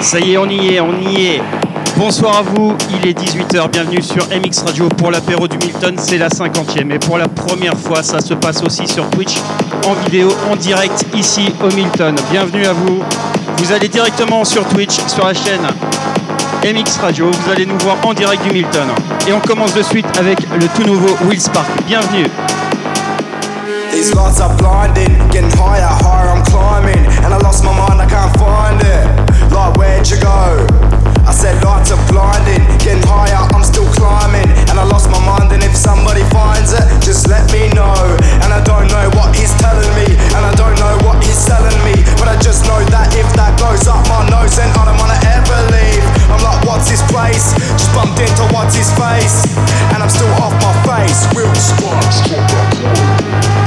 Ça y est, on y est, on y est. Bonsoir à vous, il est 18h, bienvenue sur MX Radio pour l'apéro du Milton, c'est la 50e et pour la première fois ça se passe aussi sur Twitch en vidéo, en direct ici au Milton. Bienvenue à vous, vous allez directement sur Twitch, sur la chaîne MX Radio, vous allez nous voir en direct du Milton. Et on commence de suite avec le tout nouveau Will Spark, bienvenue. These are blinding, getting higher, higher I'm climbing, and I lost my mind, I can't find it. Like, where'd you go? I said lights are blinding, getting higher, I'm still climbing, and I lost my mind. And if somebody finds it, just let me know. And I don't know what he's telling me, and I don't know what he's selling me, but I just know that if that goes up my nose, then I don't wanna ever leave. I'm like, what's his place? Just bumped into what's his face, and I'm still off my face. Real sparks, Drunk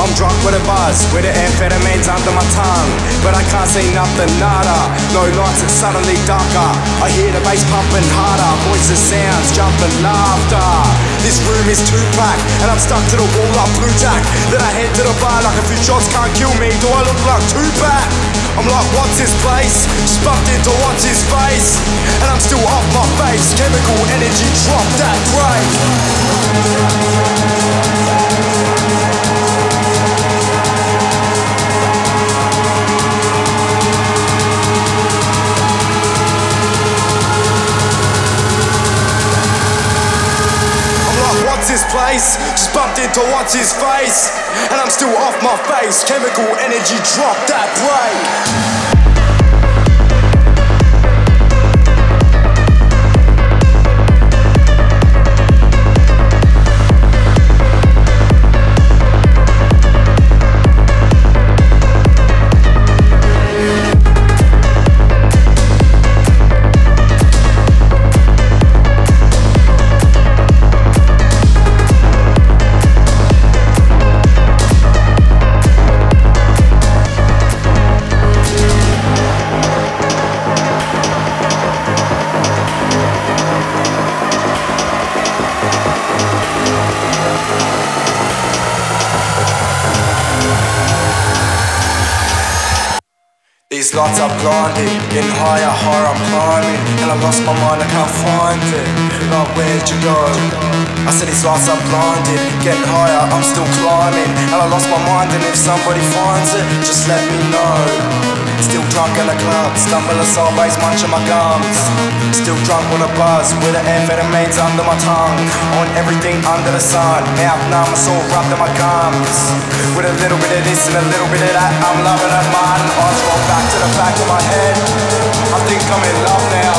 I'm drunk with a buzz, with the amphetamines under my tongue. But I can't see nothing, nada. No lights, it's suddenly darker. I hear the bass pumping harder, voices, sounds, jumping laughter. This room is too packed, and I'm stuck to the wall like Blu Tack. Then I head to the bar like a few shots can't kill me. Do I look like too Tupac? I'm like, what's his place? Bumped into what's his face. And I'm still off my face. Chemical energy, drop that break. What's his place? Just bumped into what's his face. And I'm still off my face. Chemical energy, drop that break. Lights are blinding, getting higher, higher I'm climbing. And I lost my mind, I can't find it. Like where'd you go? I said these lights are blinding, getting higher, I'm still climbing. And I lost my mind and if somebody finds it, just let me know Still drunk in the club, stumble as always, munching my gums. Still drunk with a buzz, with the amphetamines under my tongue. On everything under the sun, mouth numb, it's all rubbed in my gums. With a little bit of this and a little bit of that, I'm loving it, man. Eyes roll back to the back of my head. I think I'm in love now.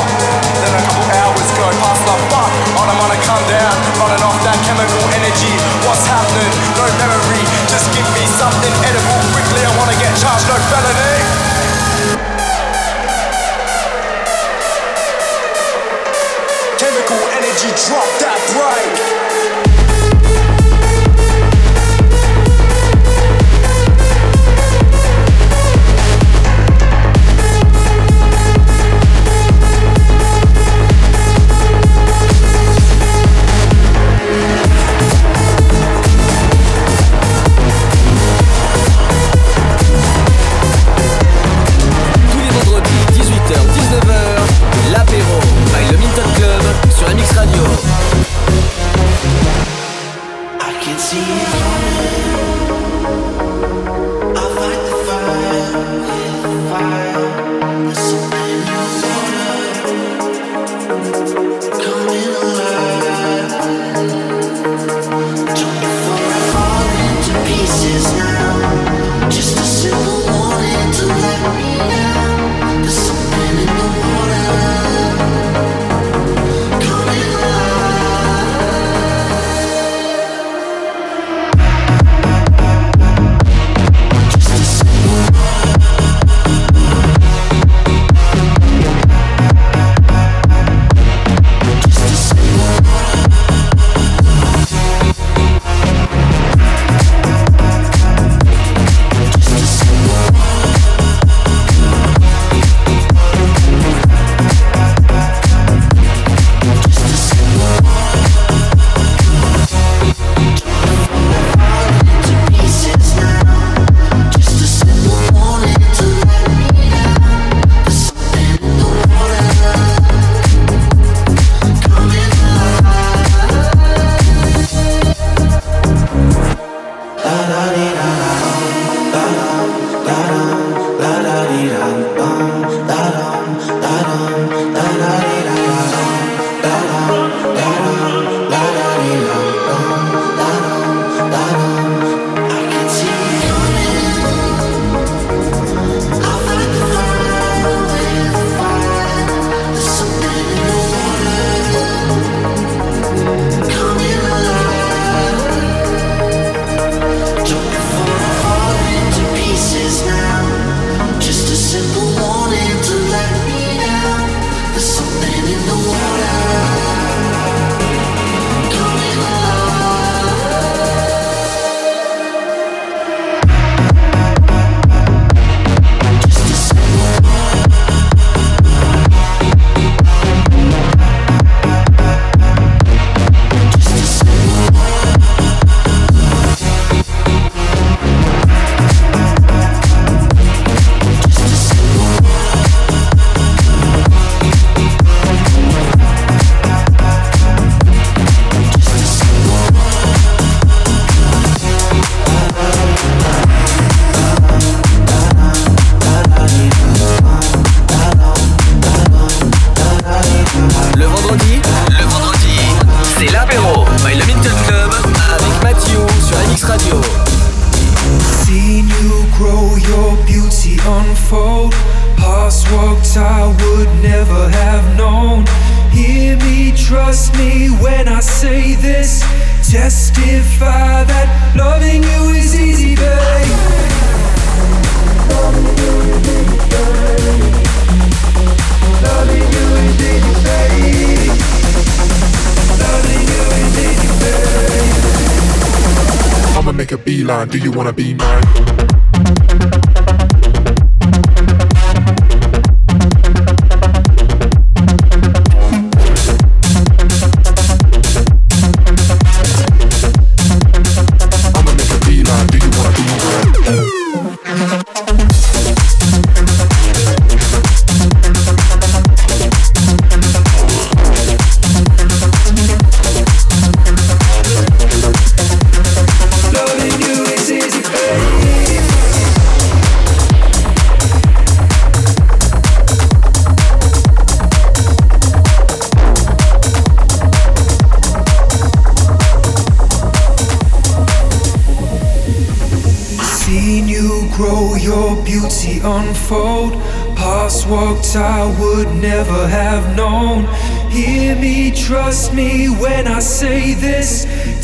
Then a couple hours go past the fuck I don't wanna come down Running off that chemical energy. What's happening? No memory. Just give me something edible. Quickly I wanna get charged, no felony Chemical energy, drop that break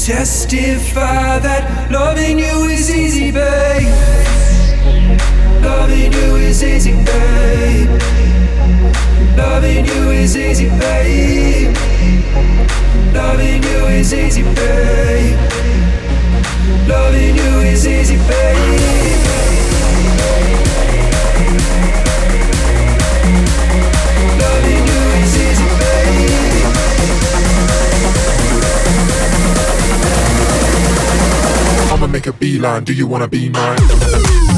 testify that loving you is easy, babe. Loving you is easy, babe. Loving you is easy, babe. Loving you is easy, babe. Loving you is easy, babe. Make a beeline. Do you wanna be mine?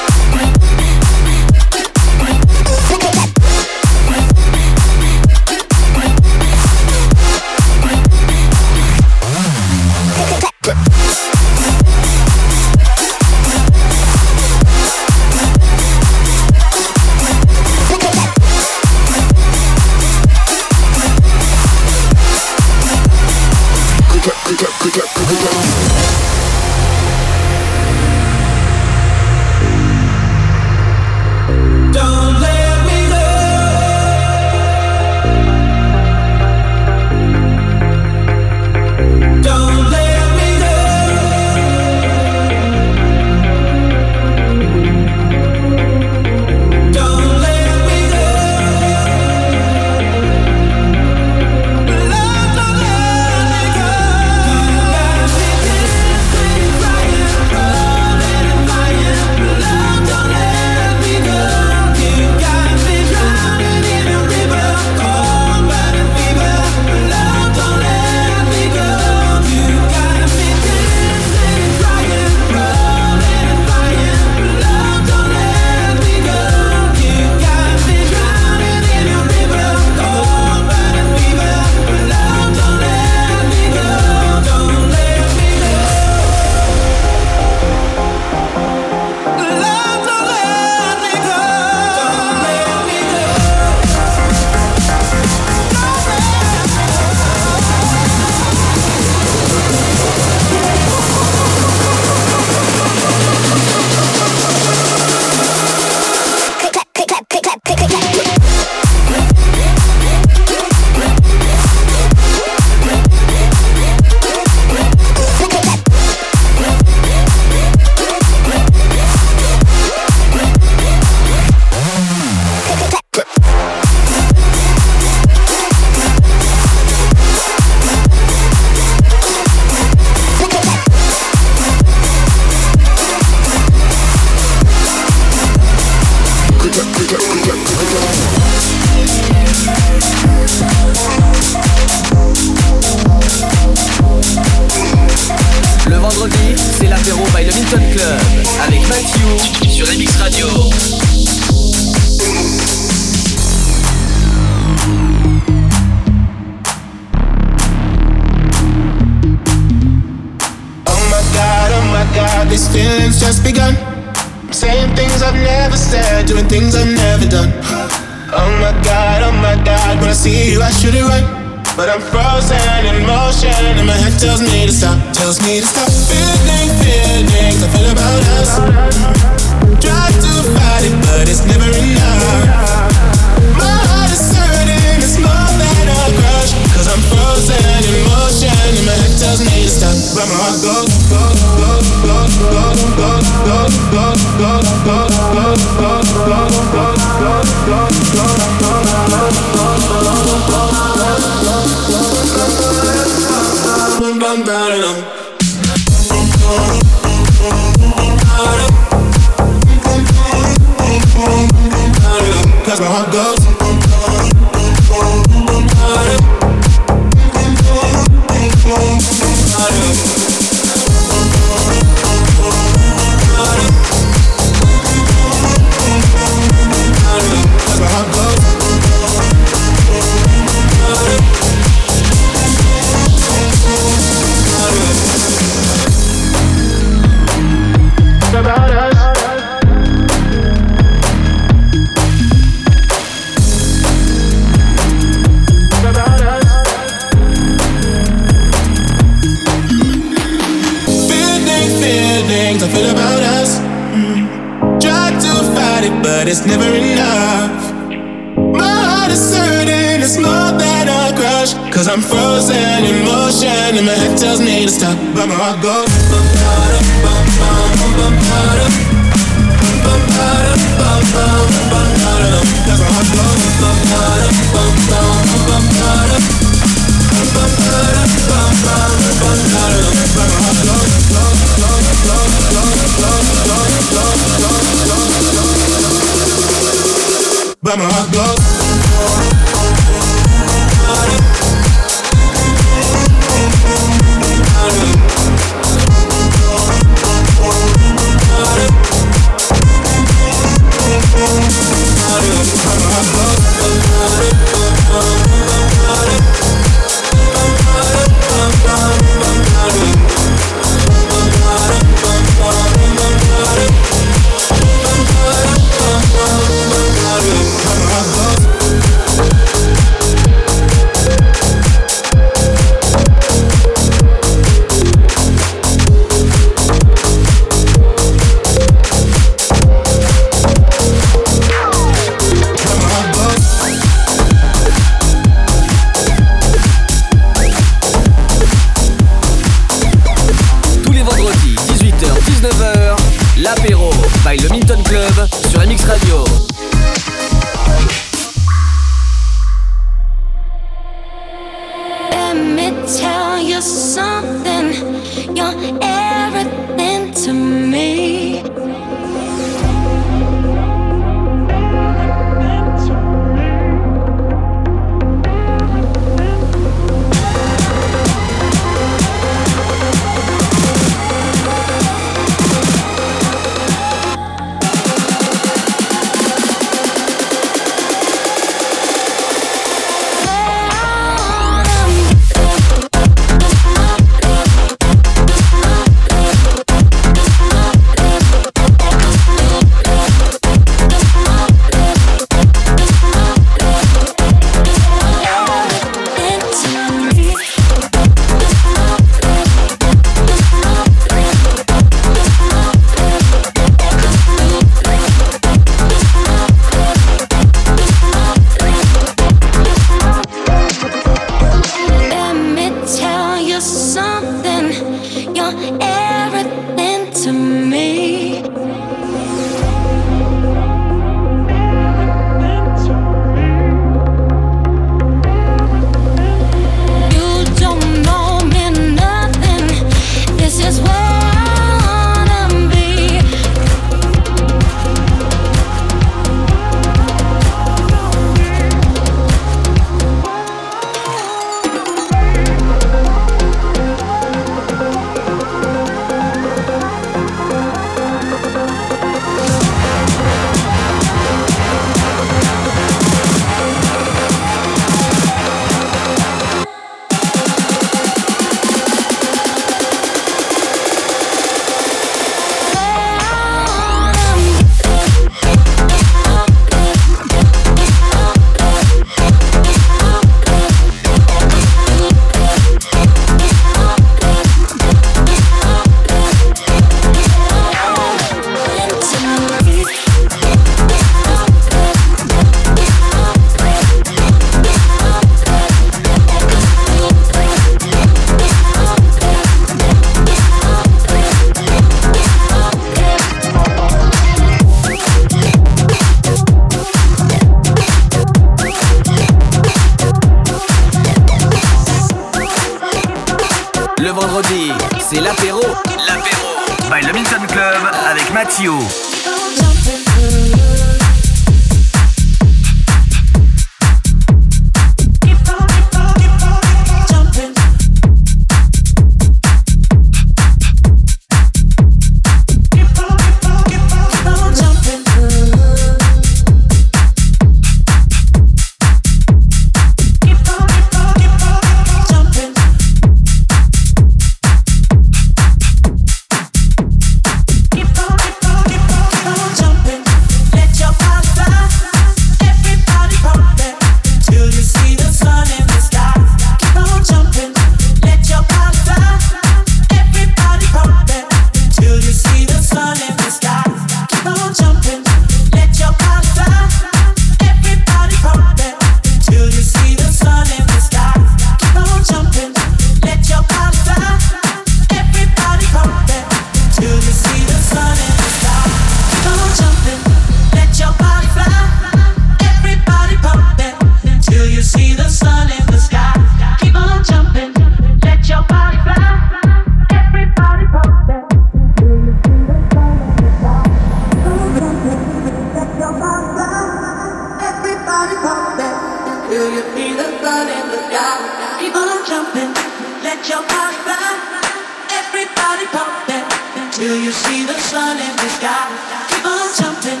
body pumping till you see the sun in the sky. Keep on jumping,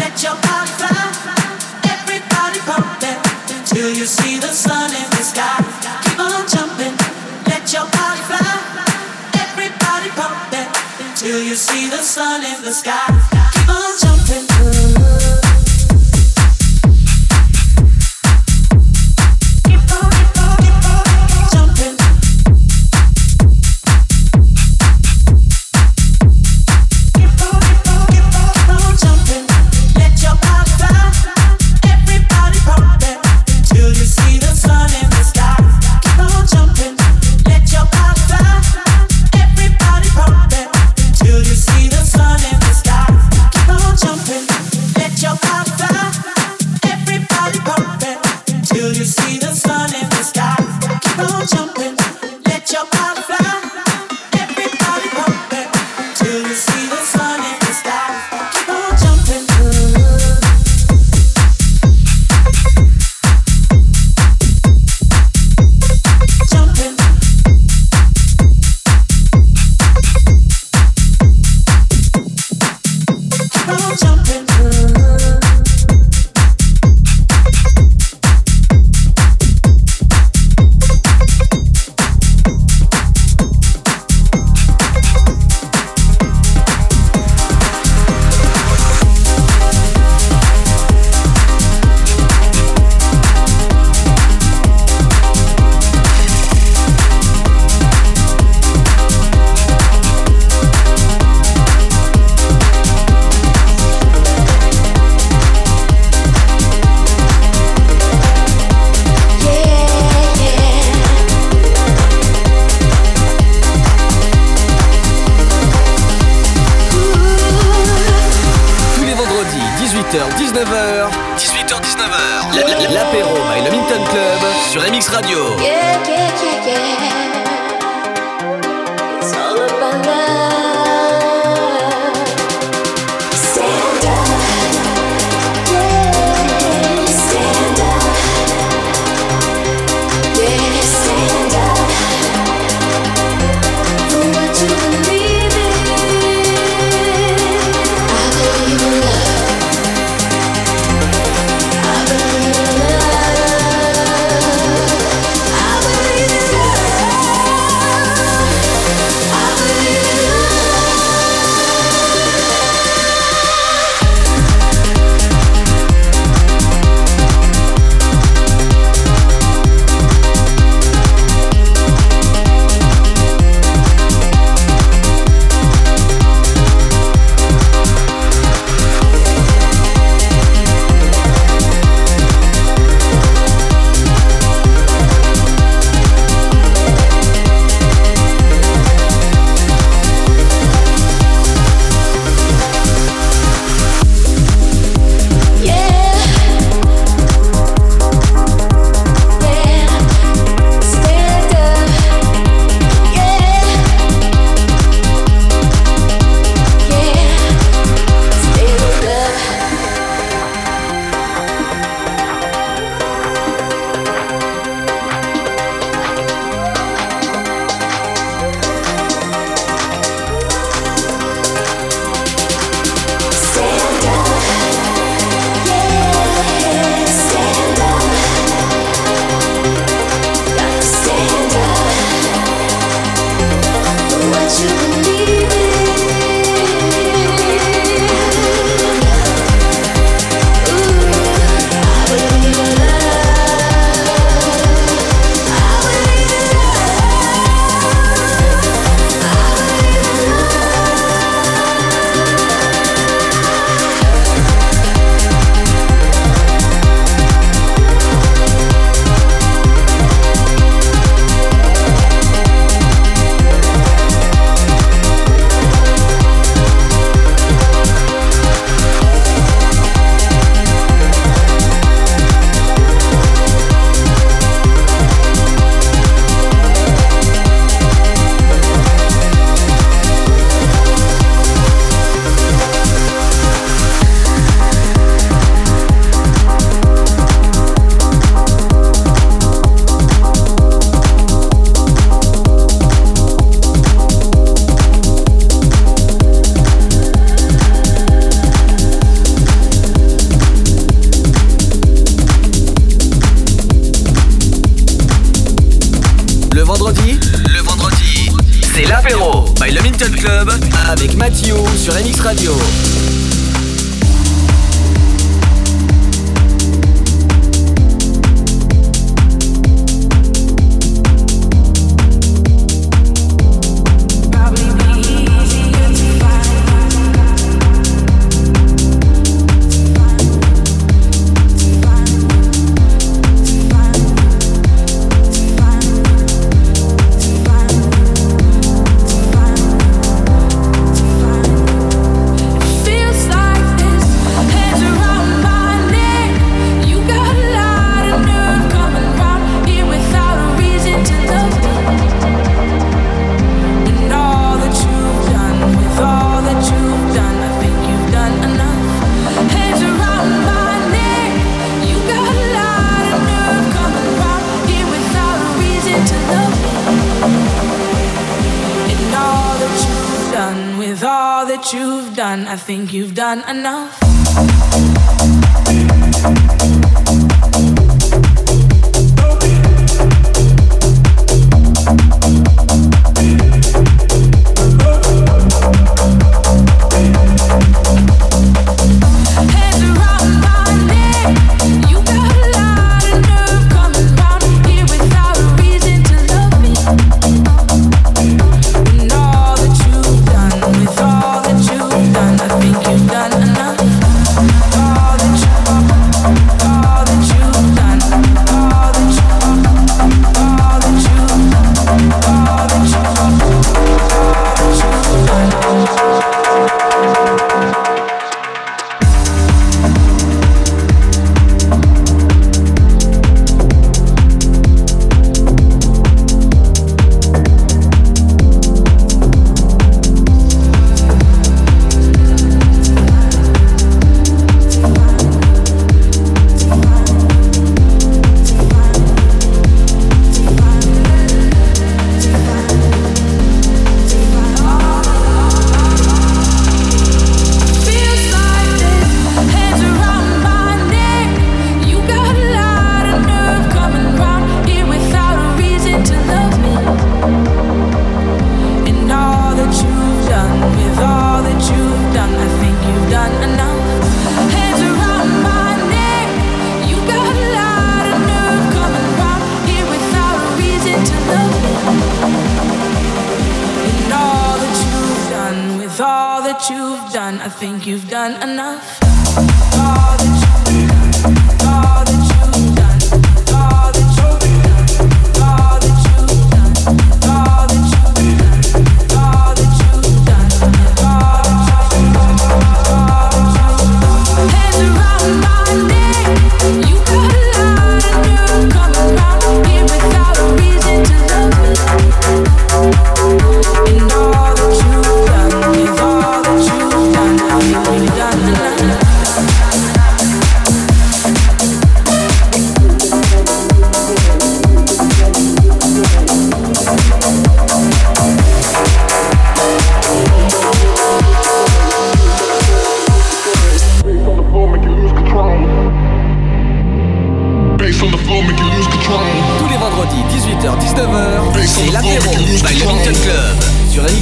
let your body fly. Everybody pumping till you see the sun in the sky. Keep on jumping, let your body fly. Everybody pumping till you see the sun in the sky.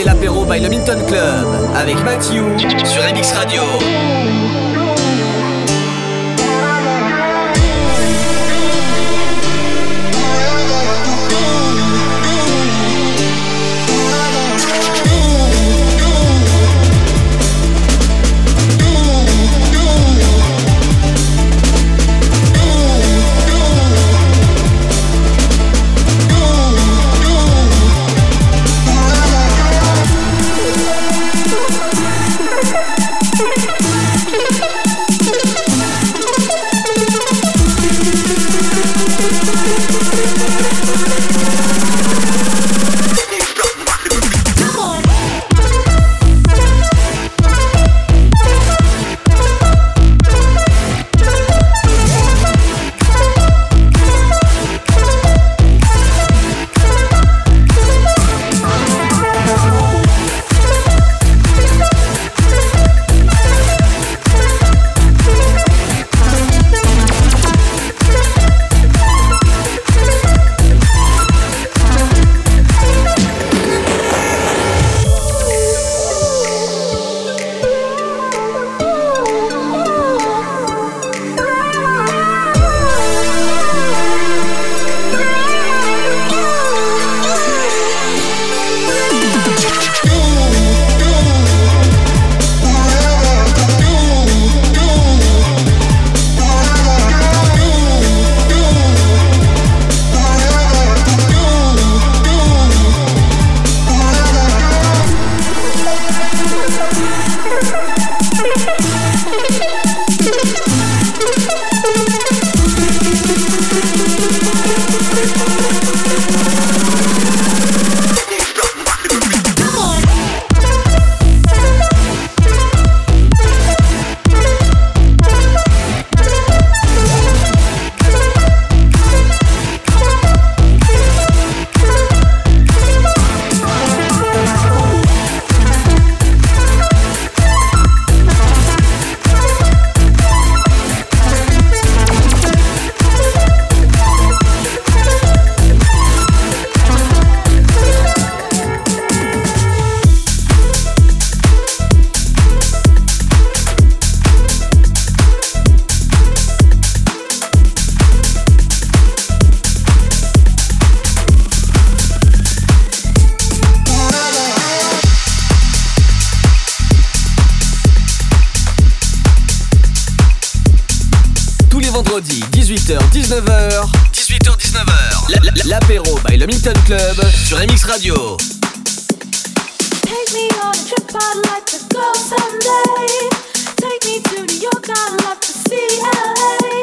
C'est l'apéro 18h-19h. L'apéro by le Milton Club sur MX Radio. Take me on a trip I'd like to go someday. Take me to New York, I'd love to see LA.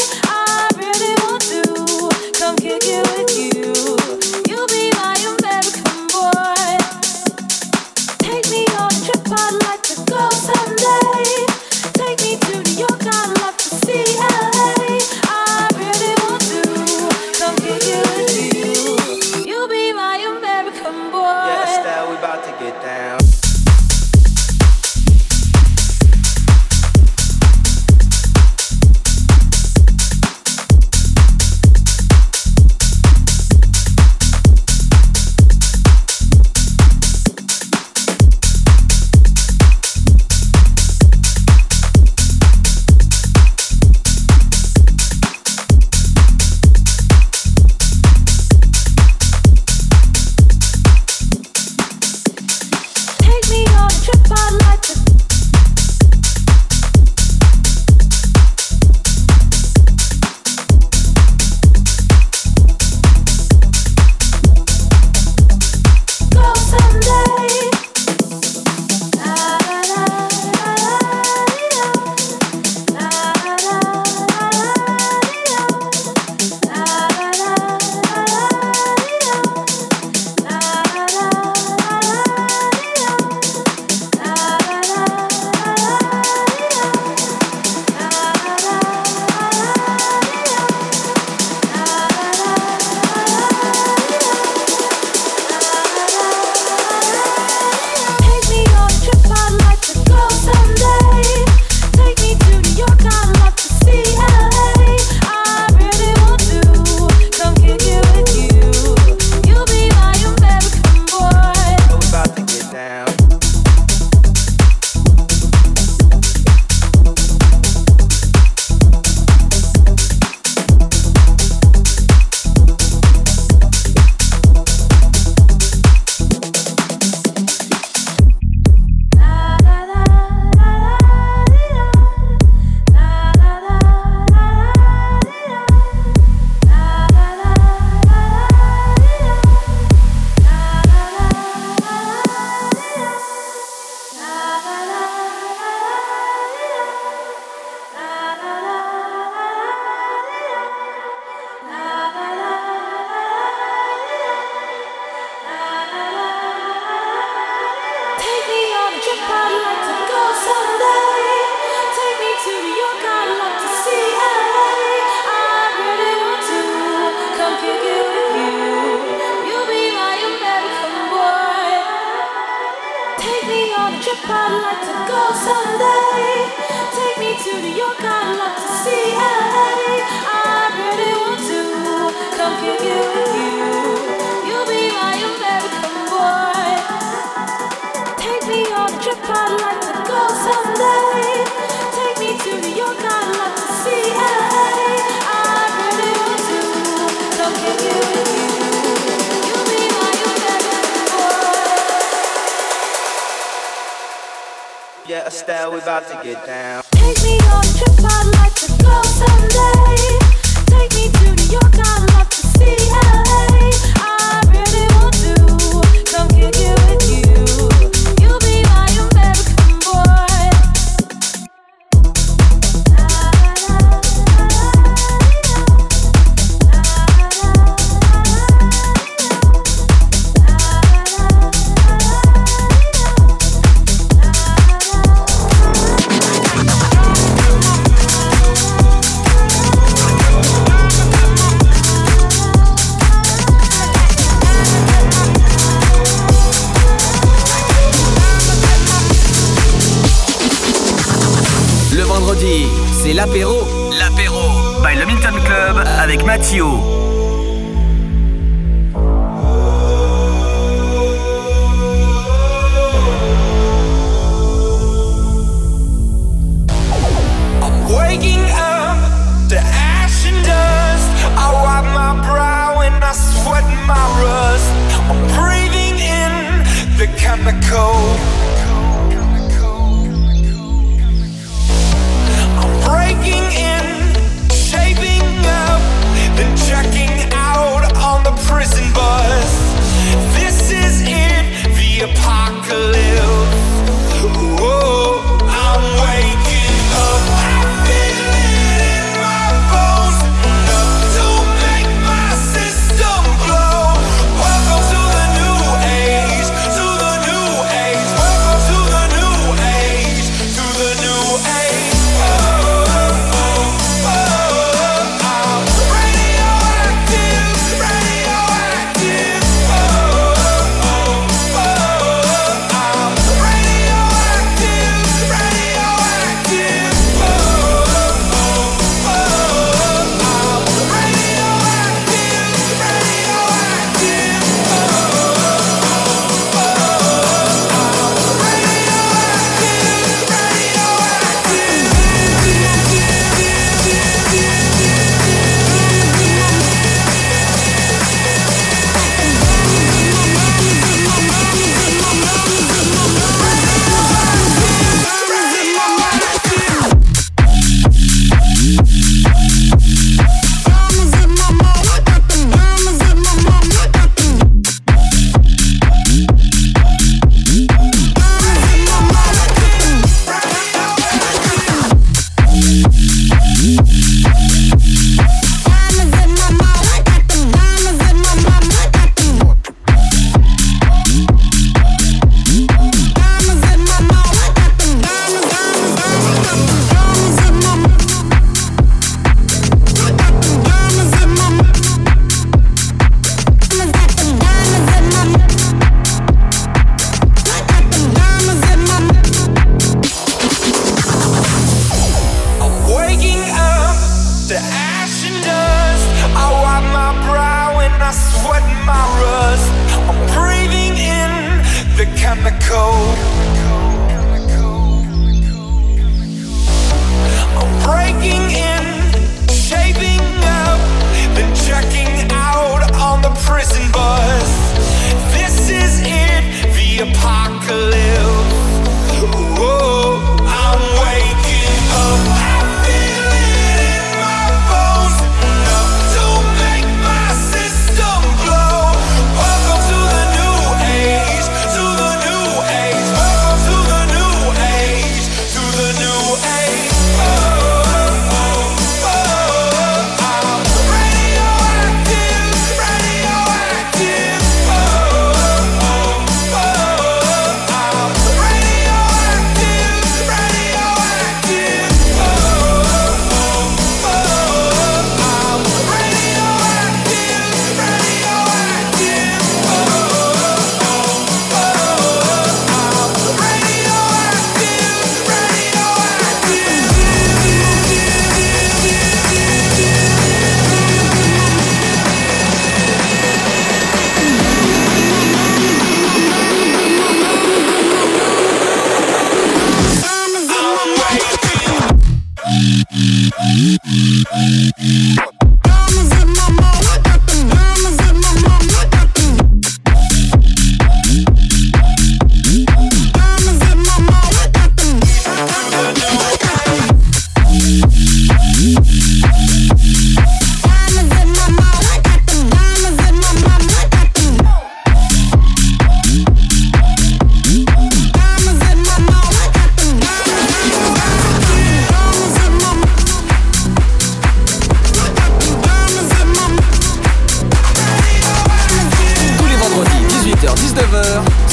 I sweat my rust. I'm breathing in the chemical. I'm breaking in, shaping up, then checking out on the prison bus. This is it, the apocalypse.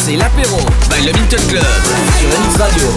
c'est l'apéro by Le Minton Club sur NX Radio.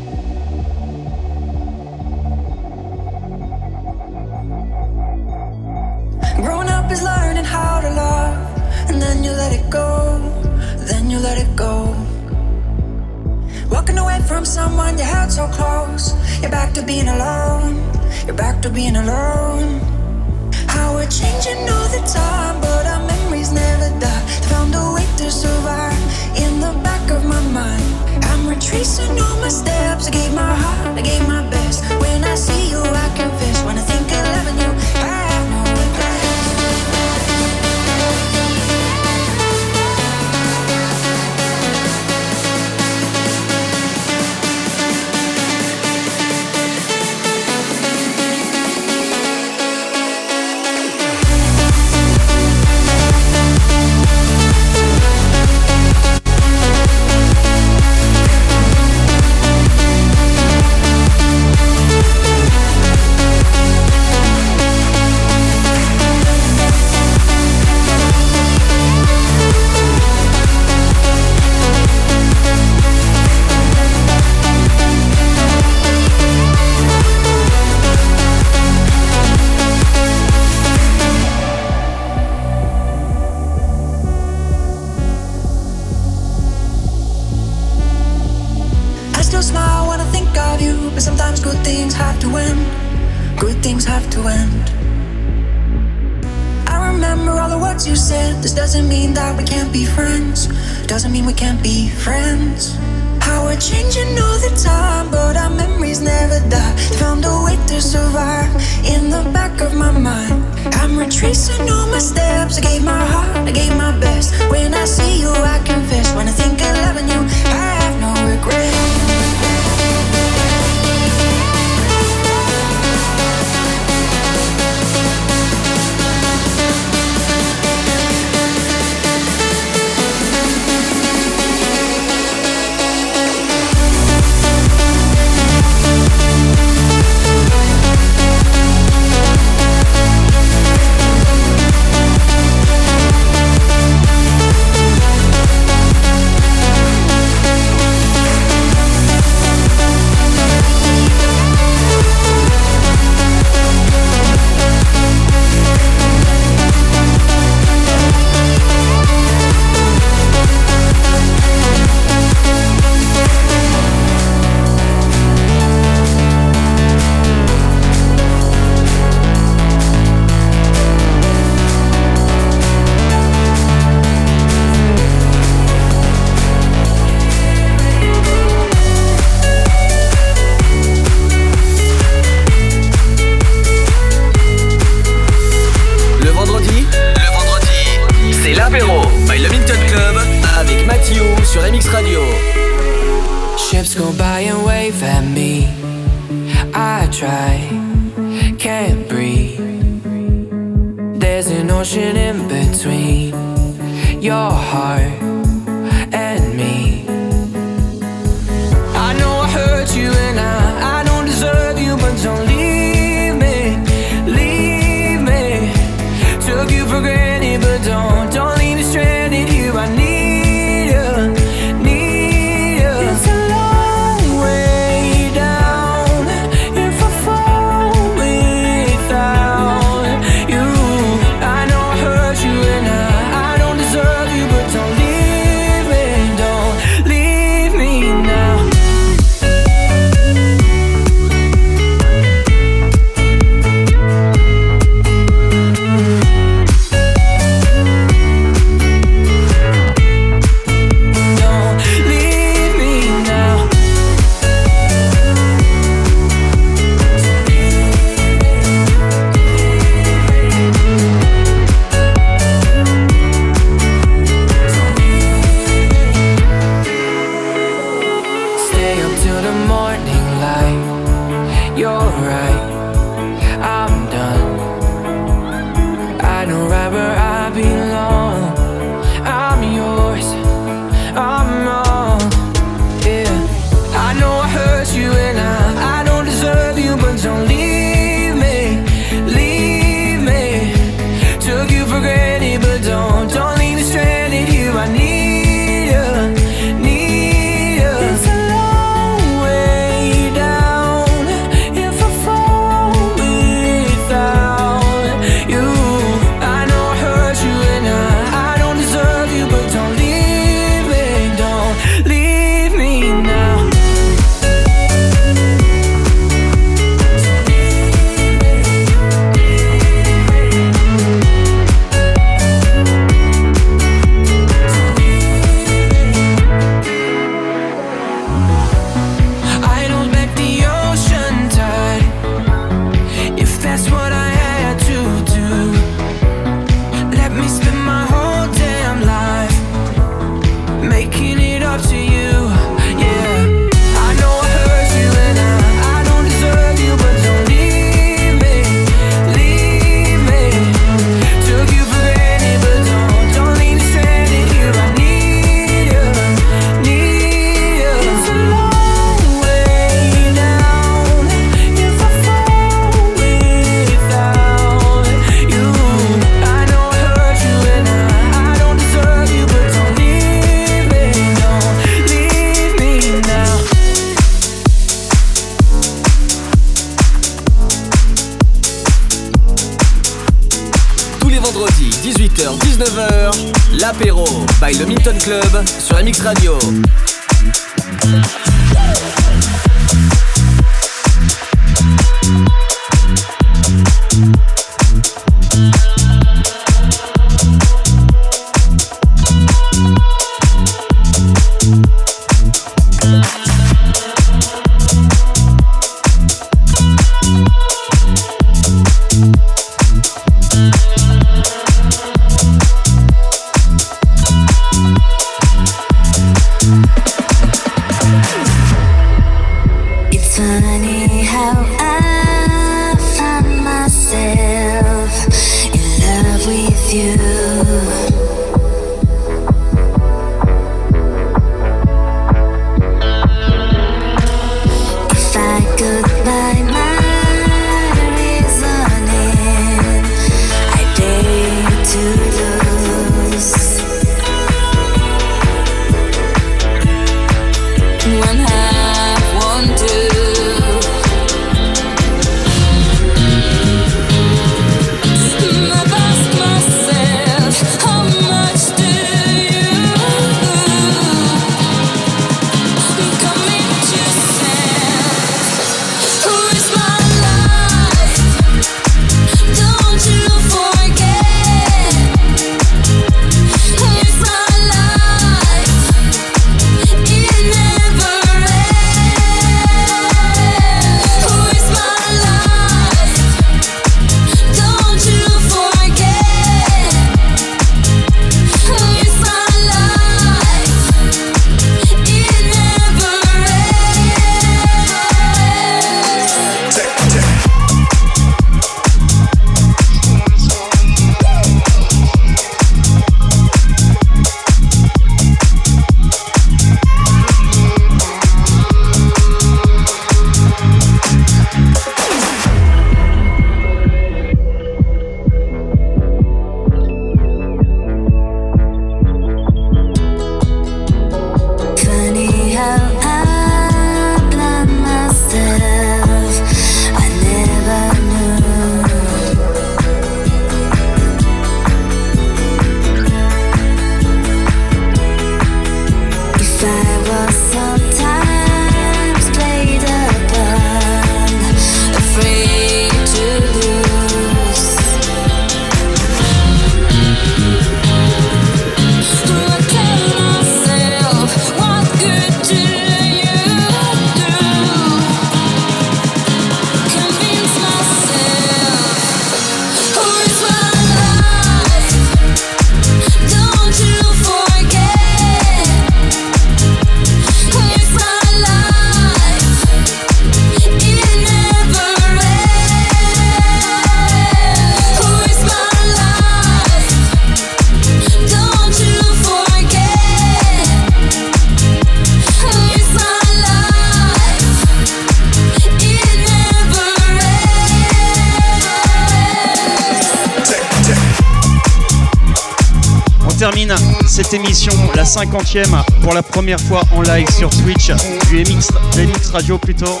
50e pour la première fois en live sur Twitch du MX, MX Radio plutôt.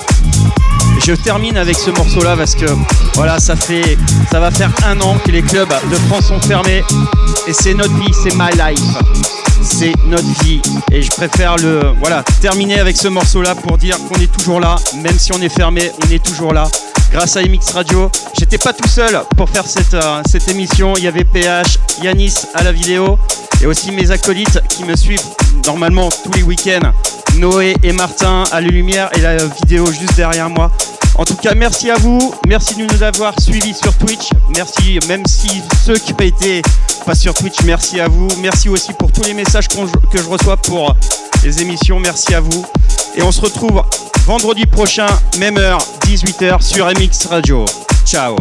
Je termine avec ce morceau là parce que voilà ça fait ça va faire un an que les clubs de France sont fermés et c'est notre vie, c'est my life, c'est notre vie et je préfère le voilà terminer avec ce morceau là pour dire qu'on est toujours là, même si on est fermé, on est toujours là grâce à MX Radio. J'étais pas tout seul pour faire cette, euh, cette émission. Il y avait PH, Yanis à la vidéo et aussi mes acolytes qui me suivent normalement tous les week-ends. Noé et Martin à la lumière et la vidéo juste derrière moi. En tout cas, merci à vous. Merci de nous avoir suivis sur Twitch. Merci, même si ceux qui n'ont été pas sur Twitch, merci à vous. Merci aussi pour tous les messages que je reçois pour les émissions. Merci à vous. Et on se retrouve vendredi prochain, même heure, 18h sur MX Radio. Ciao